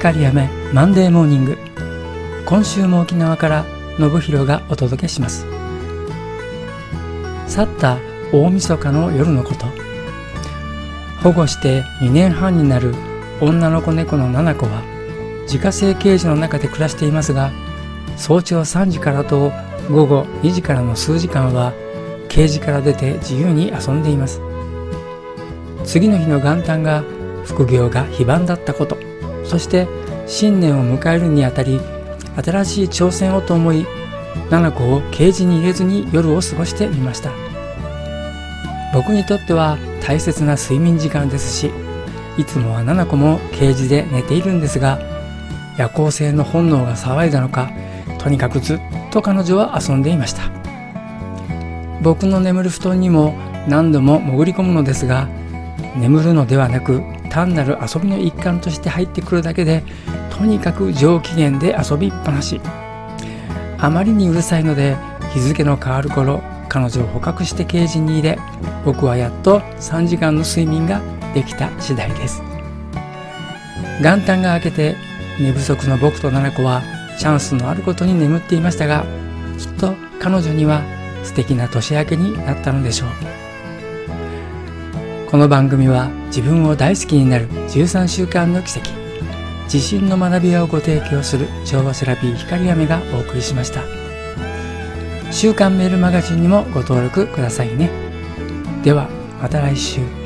光やめマンデーモーニング。今週も沖縄から信弘がお届けします。去った大晦日の夜のこと。保護して2年半になる女の子猫の七子は自家製ケージの中で暮らしていますが早朝3時からと午後2時からの数時間はケージから出て自由に遊んでいます。次の日の元旦が副業が非番だったこと。そして新年を迎えるにあたり新しい挑戦をと思い七子をケージに入れずに夜を過ごしてみました。僕にとっては大切な睡眠時間ですしいつもは七子もケージで寝ているんですが夜行性の本能が騒いだのかとにかくずっと彼女は遊んでいました。僕の眠る布団にも何度も潜り込むのですが眠るのではなく単なる遊びの一環として入ってくるだけでとにかく上機嫌で遊びっぱなし。あまりにうるさいので日付の変わる頃彼女を捕獲してケージに入れ僕はやっと3時間の睡眠ができた次第です。元旦が明けて寝不足の僕と七子はチャンスのあることに眠っていましたがきっと彼女には素敵な年明けになったのでしょう。この番組は自分を大好きになる13週間の奇跡。自信の学び屋をご提供する調和セラピー光雨がお送りしました。週刊メールマガジンにもご登録くださいね。ではまた来週。